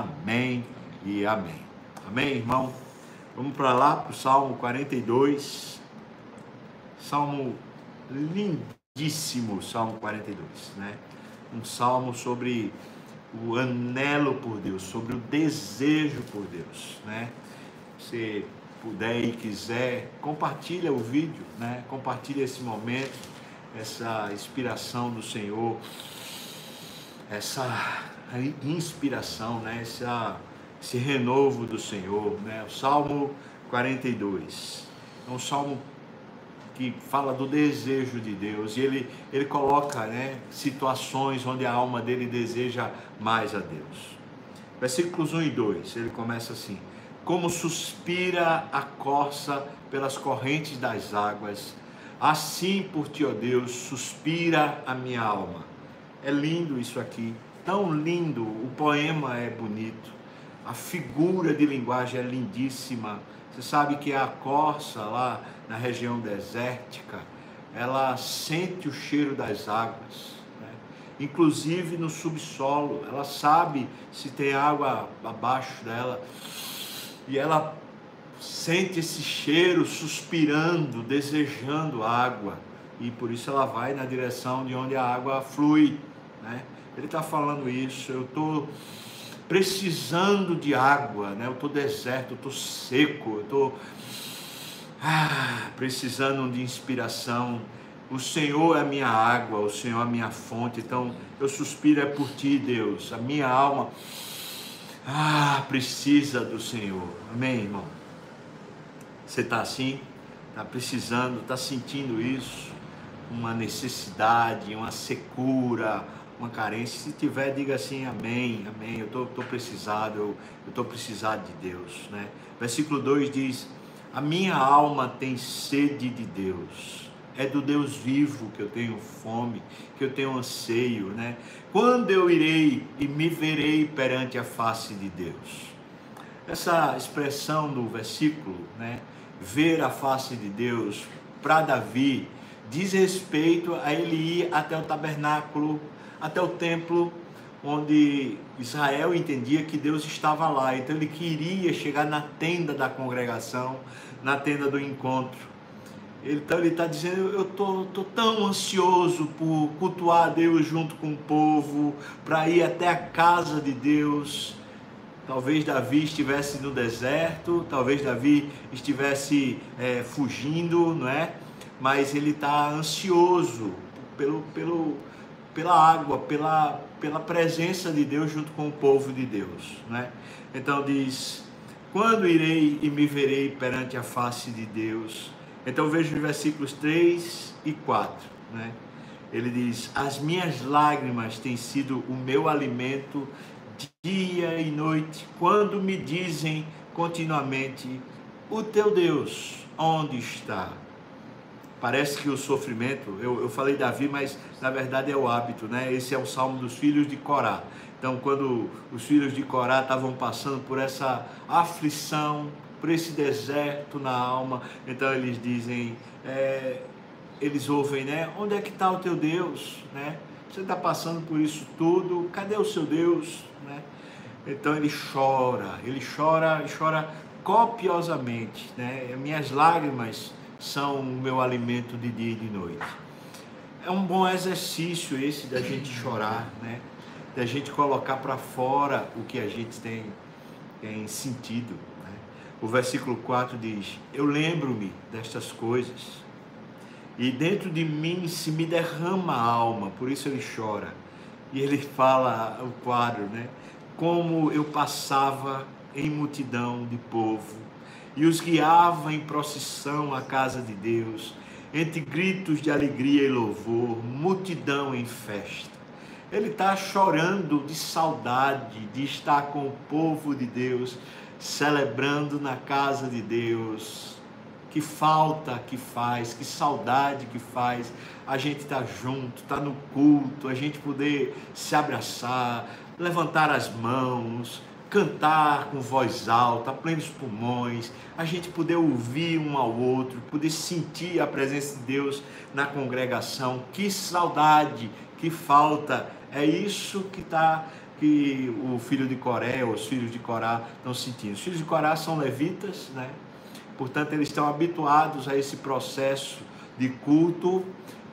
Amém e amém. Amém, irmão? Vamos para lá, para o Salmo 42. Salmo lindíssimo, Salmo 42, né? Um salmo sobre o anelo por Deus, sobre o desejo por Deus, né? Se puder e quiser, compartilha o vídeo, né? Compartilha esse momento, essa inspiração do Senhor, essa inspiração, né? Essa, esse renovo do Senhor, né? O Salmo 42 é um salmo que fala do desejo de Deus e ele, ele coloca né, situações onde a alma dele deseja mais a Deus. Versículos 1 e 2, ele começa assim: Como suspira a corça pelas correntes das águas, assim por ti, ó Deus, suspira a minha alma. É lindo isso aqui, tão lindo, o poema é bonito, a figura de linguagem é lindíssima. Você sabe que a corça lá na região desértica, ela sente o cheiro das águas, né? inclusive no subsolo, ela sabe se tem água abaixo dela e ela sente esse cheiro suspirando, desejando água e por isso ela vai na direção de onde a água flui. Né? Ele está falando isso, eu estou precisando de água, né? eu estou deserto, eu estou seco, eu estou ah, precisando de inspiração. O Senhor é a minha água, o Senhor é a minha fonte. Então eu suspiro é por ti, Deus. A minha alma ah, precisa do Senhor. Amém, irmão? Você está assim? Está precisando, está sentindo isso? Uma necessidade, uma secura, uma carência. Se tiver, diga assim, amém, amém. Eu estou tô, tô precisado, eu estou precisado de Deus. Né? Versículo 2 diz a minha alma tem sede de Deus. É do Deus vivo que eu tenho fome, que eu tenho anseio, né? Quando eu irei e me verei perante a face de Deus? Essa expressão do versículo, né? Ver a face de Deus, para Davi, diz respeito a ele ir até o tabernáculo, até o templo onde Israel entendia que Deus estava lá, então ele queria chegar na tenda da congregação, na tenda do encontro. Então ele está dizendo: Eu estou tô, tô tão ansioso por cultuar a Deus junto com o povo, para ir até a casa de Deus. Talvez Davi estivesse no deserto, talvez Davi estivesse é, fugindo, não é? Mas ele está ansioso pelo, pelo, pela água, pela, pela presença de Deus junto com o povo de Deus. Né? Então diz: Quando irei e me verei perante a face de Deus? Então vejo os versículos 3 e 4. Né? Ele diz: As minhas lágrimas têm sido o meu alimento dia e noite, quando me dizem continuamente: O teu Deus, onde está? Parece que o sofrimento, eu, eu falei Davi, mas na verdade é o hábito, né? Esse é o salmo dos filhos de Corá. Então, quando os filhos de Corá estavam passando por essa aflição, por esse deserto na alma, então eles dizem, é, eles ouvem, né? Onde é que está o teu Deus, né? Você está passando por isso tudo, cadê o seu Deus, né? Então ele chora, ele chora, ele chora copiosamente, né? Minhas lágrimas são o meu alimento de dia e de noite. É um bom exercício esse da gente chorar, né? Da gente colocar para fora o que a gente tem, tem sentido. Né? O versículo 4 diz: Eu lembro-me destas coisas, e dentro de mim se me derrama a alma, por isso ele chora. E ele fala o quadro, né? Como eu passava em multidão de povo e os guiava em procissão à casa de Deus, entre gritos de alegria e louvor, multidão em festa. Ele está chorando de saudade de estar com o povo de Deus, celebrando na casa de Deus. Que falta que faz, que saudade que faz a gente estar tá junto, estar tá no culto, a gente poder se abraçar, levantar as mãos, cantar com voz alta, plenos pulmões, a gente poder ouvir um ao outro, poder sentir a presença de Deus na congregação. Que saudade, que falta. É isso que está que o filho de Coré, os filhos de Corá estão sentindo. Os filhos de Corá são levitas, né? Portanto, eles estão habituados a esse processo de culto,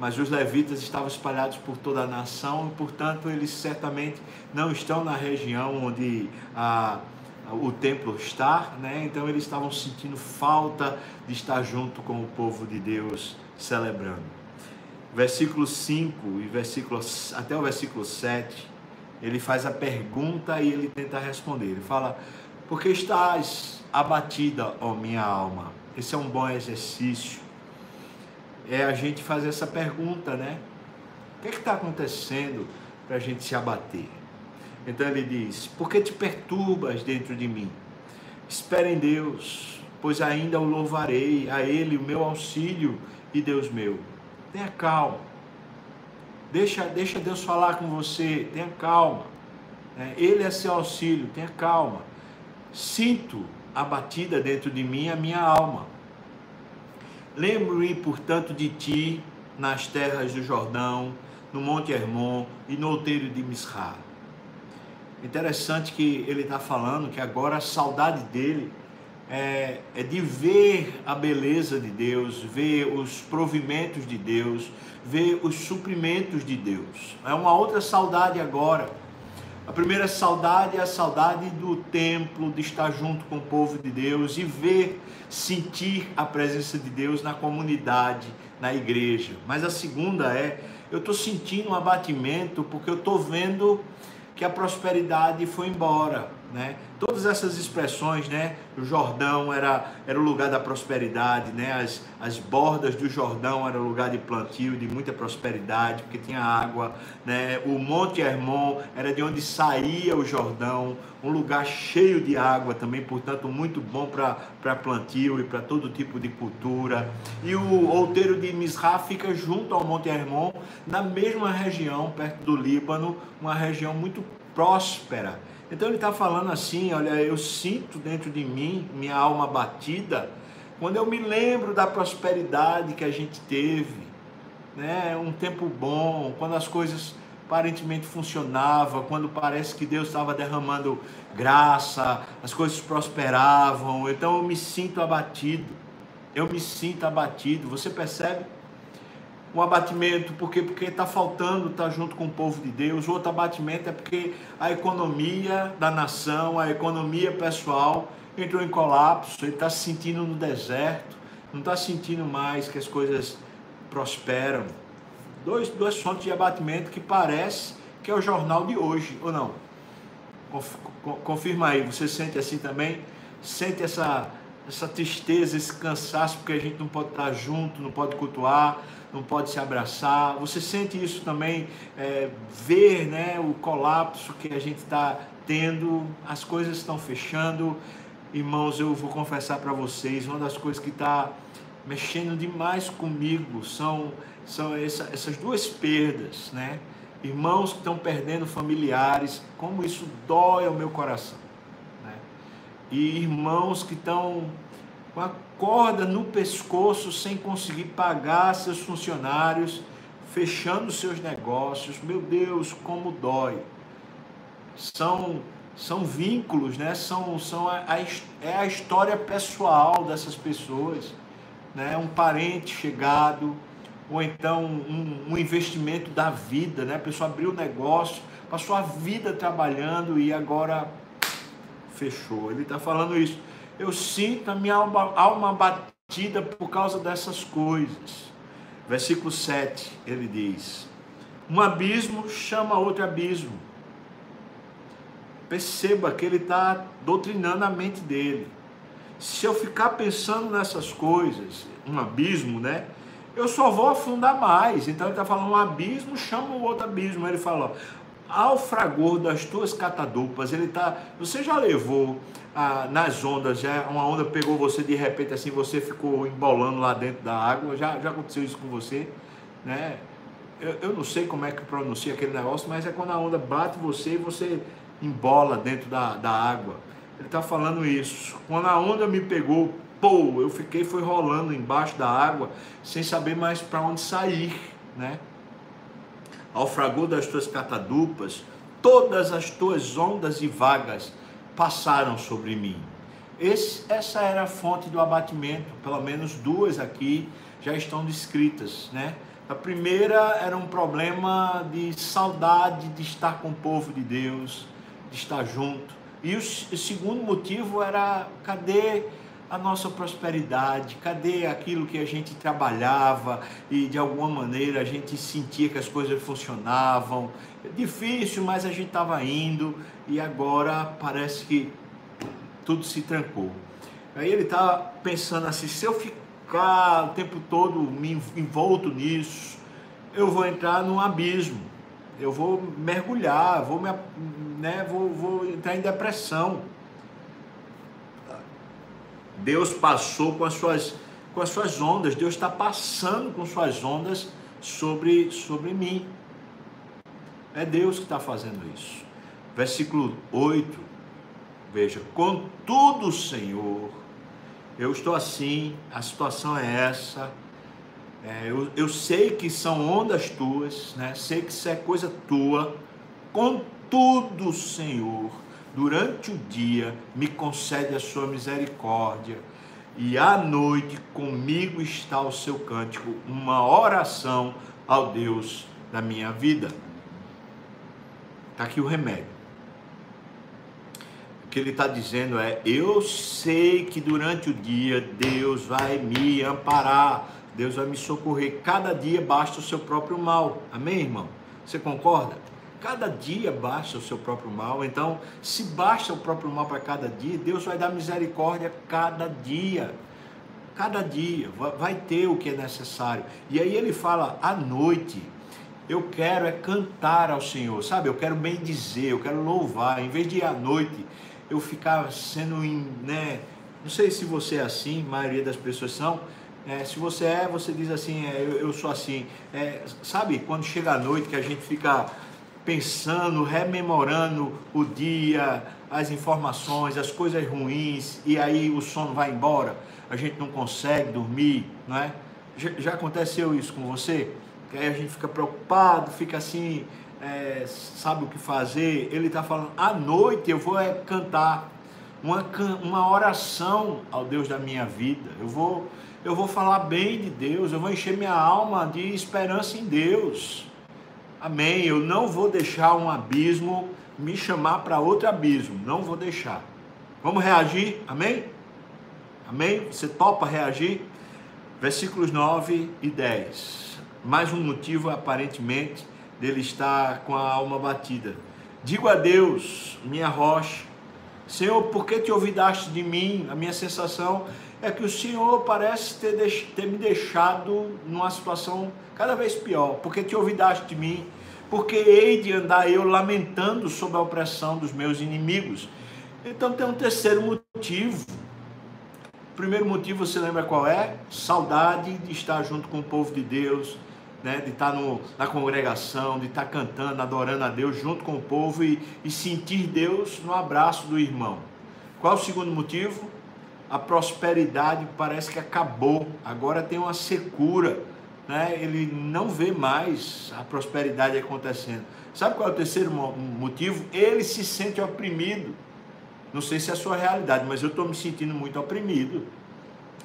mas os levitas estavam espalhados por toda a nação e, portanto, eles certamente não estão na região onde a, o templo está, né? Então eles estavam sentindo falta de estar junto com o povo de Deus celebrando. Versículo 5 e versículo, até o versículo 7, ele faz a pergunta e ele tenta responder. Ele fala: Por que estás abatida, ó minha alma? Esse é um bom exercício. É a gente fazer essa pergunta, né? O que é está acontecendo para a gente se abater? Então ele diz: Por que te perturbas dentro de mim? Espera em Deus, pois ainda o louvarei, a Ele o meu auxílio e Deus meu. Tenha calma. Deixa, deixa Deus falar com você. Tenha calma. É, ele é seu auxílio. Tenha calma. Sinto a batida dentro de mim a minha alma. Lembro-me, portanto, de ti nas terras do Jordão, no Monte Hermon e no outeiro de Misrá. Interessante que ele está falando que agora a saudade dele é, é, de ver a beleza de Deus, ver os provimentos de Deus, ver os suprimentos de Deus. É uma outra saudade agora. A primeira saudade é a saudade do templo, de estar junto com o povo de Deus e ver, sentir a presença de Deus na comunidade, na igreja. Mas a segunda é, eu estou sentindo um abatimento porque eu estou vendo que a prosperidade foi embora, né? Todas essas expressões, né? O Jordão era, era o lugar da prosperidade, né? As, as bordas do Jordão era o lugar de plantio, de muita prosperidade, porque tinha água, né? O Monte Hermon era de onde saía o Jordão, um lugar cheio de água também, portanto, muito bom para plantio e para todo tipo de cultura. E o outeiro de Misrá fica junto ao Monte Hermon, na mesma região, perto do Líbano, uma região muito próspera. Então ele está falando assim: olha, eu sinto dentro de mim, minha alma batida, quando eu me lembro da prosperidade que a gente teve, né? um tempo bom, quando as coisas aparentemente funcionava, quando parece que Deus estava derramando graça, as coisas prosperavam, então eu me sinto abatido. Eu me sinto abatido. Você percebe? Um abatimento porque porque está faltando estar tá junto com o povo de Deus. O outro abatimento é porque a economia da nação, a economia pessoal entrou em colapso. Ele está se sentindo no deserto, não está sentindo mais que as coisas prosperam dois, duas fontes de abatimento que parece que é o jornal de hoje, ou não? Confirma aí, você sente assim também? Sente essa, essa tristeza, esse cansaço, porque a gente não pode estar junto, não pode cultuar, não pode se abraçar. Você sente isso também, é, ver né, o colapso que a gente está tendo, as coisas estão fechando. Irmãos, eu vou confessar para vocês, uma das coisas que está mexendo demais comigo são são essa, essas duas perdas, né? Irmãos que estão perdendo familiares, como isso dói ao meu coração. E irmãos que estão com a corda no pescoço sem conseguir pagar seus funcionários, fechando seus negócios. Meu Deus, como dói. São são vínculos, né? São, são a, a, é a história pessoal dessas pessoas, né? Um parente chegado, ou então um, um, investimento da vida, né? A pessoa abriu o negócio, passou a vida trabalhando e agora fechou. Ele está falando isso. Eu sinto a minha alma, alma batida por causa dessas coisas. Versículo 7, ele diz: Um abismo chama outro abismo. Perceba que ele está doutrinando a mente dele. Se eu ficar pensando nessas coisas, um abismo, né? eu só vou afundar mais. Então ele está falando um abismo, chama o outro abismo. Ele fala, ao fragor das tuas catadupas, ele está. Você já levou ah, nas ondas, já uma onda pegou você de repente assim, você ficou embolando lá dentro da água. Já, já aconteceu isso com você, né? Eu, eu não sei como é que pronuncia aquele negócio, mas é quando a onda bate você e você embola dentro da, da água. Ele está falando isso. Quando a onda me pegou, pô, eu fiquei foi rolando embaixo da água sem saber mais para onde sair, né? Ao fragor das tuas catadupas, todas as tuas ondas e vagas passaram sobre mim. Esse, essa era a fonte do abatimento, pelo menos duas aqui já estão descritas, né? A primeira era um problema de saudade de estar com o povo de Deus, de estar junto. E o, o segundo motivo era cadê a nossa prosperidade? Cadê aquilo que a gente trabalhava e de alguma maneira a gente sentia que as coisas funcionavam? Difícil, mas a gente estava indo e agora parece que tudo se trancou. Aí ele estava tá pensando assim: se eu ficar o tempo todo me envolto nisso, eu vou entrar num abismo, eu vou mergulhar, vou, me, né, vou, vou entrar em depressão. Deus passou com as suas, com as suas ondas, Deus está passando com suas ondas sobre, sobre mim. É Deus que está fazendo isso. Versículo 8, veja: Contudo, Senhor, eu estou assim, a situação é essa. É, eu, eu sei que são ondas tuas, né? sei que isso é coisa tua. Contudo, Senhor, durante o dia me concede a sua misericórdia, e à noite comigo está o seu cântico, uma oração ao Deus da minha vida. Está aqui o remédio. O que ele está dizendo é: eu sei que durante o dia Deus vai me amparar, Deus vai me socorrer. Cada dia basta o seu próprio mal. Amém, irmão? Você concorda? Cada dia basta o seu próprio mal. Então, se basta o próprio mal para cada dia, Deus vai dar misericórdia cada dia. Cada dia vai ter o que é necessário. E aí ele fala à noite. Eu quero é cantar ao Senhor, sabe? Eu quero bem dizer, eu quero louvar. Em vez de ir à noite eu ficar sendo, né? Não sei se você é assim, a maioria das pessoas são. É, se você é, você diz assim, é, eu, eu, sou assim. É, sabe, quando chega a noite que a gente fica pensando, rememorando o dia, as informações, as coisas ruins, e aí o sono vai embora, a gente não consegue dormir, não é? Já, aconteceu isso com você? Que aí a gente fica preocupado, fica assim, é, sabe o que fazer? Ele está falando, à noite eu vou é, cantar uma, uma oração ao Deus da minha vida, eu vou, eu vou falar bem de Deus, eu vou encher minha alma de esperança em Deus. Amém. Eu não vou deixar um abismo me chamar para outro abismo. Não vou deixar. Vamos reagir? Amém? Amém? Você topa reagir? Versículos 9 e 10. Mais um motivo, aparentemente, dele estar com a alma batida. Digo a Deus, minha rocha, Senhor, por que te olvidaste de mim? A minha sensação é que o Senhor parece ter, ter me deixado numa situação cada vez pior, porque te olvidaste de mim, porque hei de andar eu lamentando sobre a opressão dos meus inimigos. Então tem um terceiro motivo. O primeiro motivo, você lembra qual é? Saudade de estar junto com o povo de Deus, né? de estar no, na congregação, de estar cantando, adorando a Deus junto com o povo e, e sentir Deus no abraço do irmão. Qual o segundo motivo? A prosperidade parece que acabou, agora tem uma secura né, ele não vê mais a prosperidade acontecendo. Sabe qual é o terceiro motivo? Ele se sente oprimido. Não sei se é a sua realidade, mas eu estou me sentindo muito oprimido.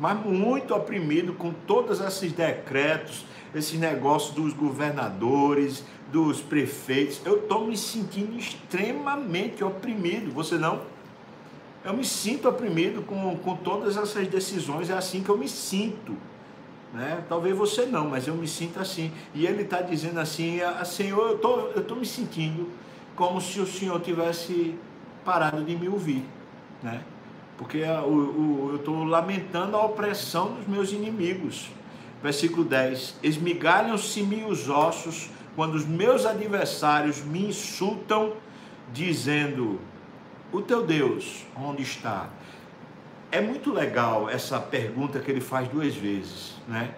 Mas muito oprimido com todos esses decretos, esses negócios dos governadores, dos prefeitos. Eu estou me sentindo extremamente oprimido. Você não? Eu me sinto oprimido com, com todas essas decisões. É assim que eu me sinto. Né? Talvez você não, mas eu me sinto assim. E ele está dizendo assim: ah, Senhor, eu tô, estou tô me sentindo como se o Senhor tivesse parado de me ouvir. Né? Porque o, eu estou lamentando a opressão dos meus inimigos. Versículo 10: Esmigalham-se-me os ossos quando os meus adversários me insultam, dizendo: O teu Deus, onde está? é muito legal essa pergunta que ele faz duas vezes, né?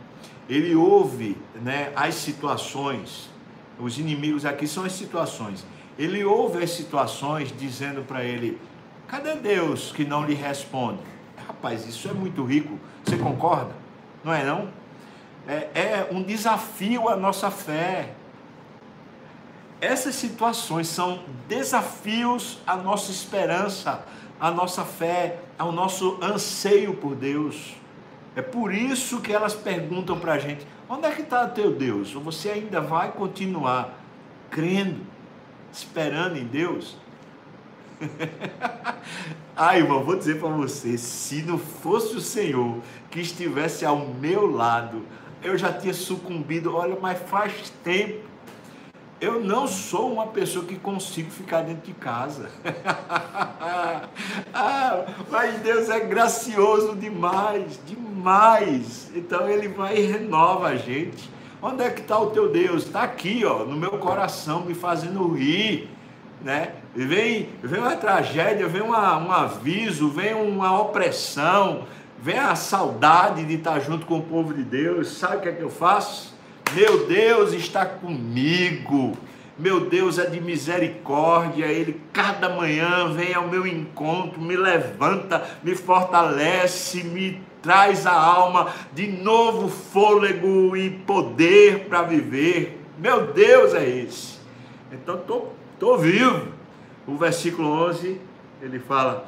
Ele ouve, né, as situações, os inimigos aqui são as situações. Ele ouve as situações dizendo para ele: "Cadê Deus que não lhe responde?" Rapaz, isso é muito rico. Você concorda? Não é não? É, é um desafio à nossa fé. Essas situações são desafios à nossa esperança, à nossa fé, ao nosso anseio por Deus. É por isso que elas perguntam para a gente: onde é que está o teu Deus? Você ainda vai continuar crendo, esperando em Deus? Ai, irmão, vou dizer para você: se não fosse o Senhor que estivesse ao meu lado, eu já tinha sucumbido. Olha, mas faz tempo. Eu não sou uma pessoa que consigo ficar dentro de casa. ah, mas Deus é gracioso demais, demais. Então Ele vai e renova a gente. Onde é que está o teu Deus? Está aqui, ó, no meu coração, me fazendo rir né? Vem, vem uma tragédia, vem uma, um aviso, vem uma opressão, vem a saudade de estar junto com o povo de Deus. Sabe o que é que eu faço? Meu Deus está comigo. Meu Deus é de misericórdia, Ele cada manhã vem ao meu encontro, me levanta, me fortalece, me traz a alma de novo fôlego e poder para viver. Meu Deus é esse. Então estou estou vivo. O versículo 11, ele fala: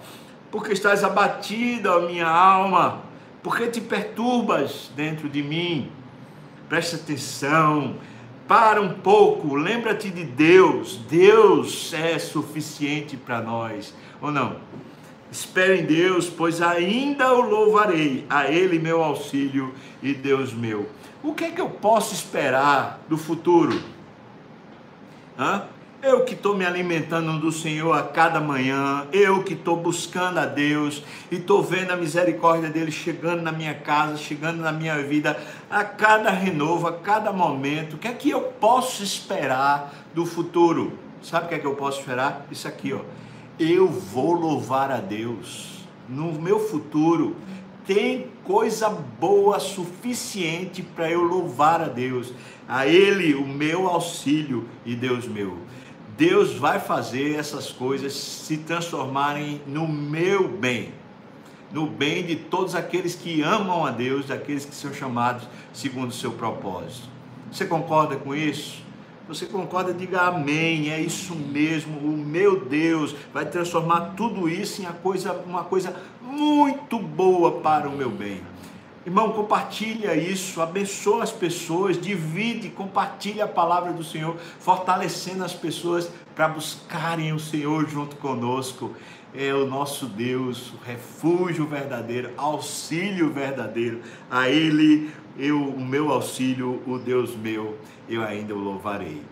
Porque estás abatida, minha alma, porque te perturbas dentro de mim. Presta atenção, para um pouco, lembra-te de Deus. Deus é suficiente para nós, ou não? Espere em Deus, pois ainda o louvarei, a Ele meu auxílio e Deus meu. O que é que eu posso esperar do futuro? Hã? Eu que estou me alimentando do Senhor a cada manhã, eu que estou buscando a Deus e estou vendo a misericórdia dele chegando na minha casa, chegando na minha vida, a cada renovo, a cada momento. O que é que eu posso esperar do futuro? Sabe o que é que eu posso esperar? Isso aqui, ó. Eu vou louvar a Deus. No meu futuro tem coisa boa suficiente para eu louvar a Deus. A Ele o meu auxílio e Deus meu. Deus vai fazer essas coisas se transformarem no meu bem, no bem de todos aqueles que amam a Deus, daqueles que são chamados segundo o seu propósito. Você concorda com isso? Você concorda? Diga amém. É isso mesmo. O meu Deus vai transformar tudo isso em uma coisa, uma coisa muito boa para o meu bem. Irmão, compartilha isso, abençoa as pessoas, divide, compartilha a palavra do Senhor, fortalecendo as pessoas para buscarem o Senhor junto conosco. É o nosso Deus, o refúgio verdadeiro, auxílio verdadeiro. A Ele, eu, o meu auxílio, o Deus meu, eu ainda o louvarei.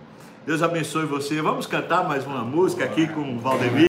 Deus abençoe você. Vamos cantar mais uma música aqui com o Valdemir.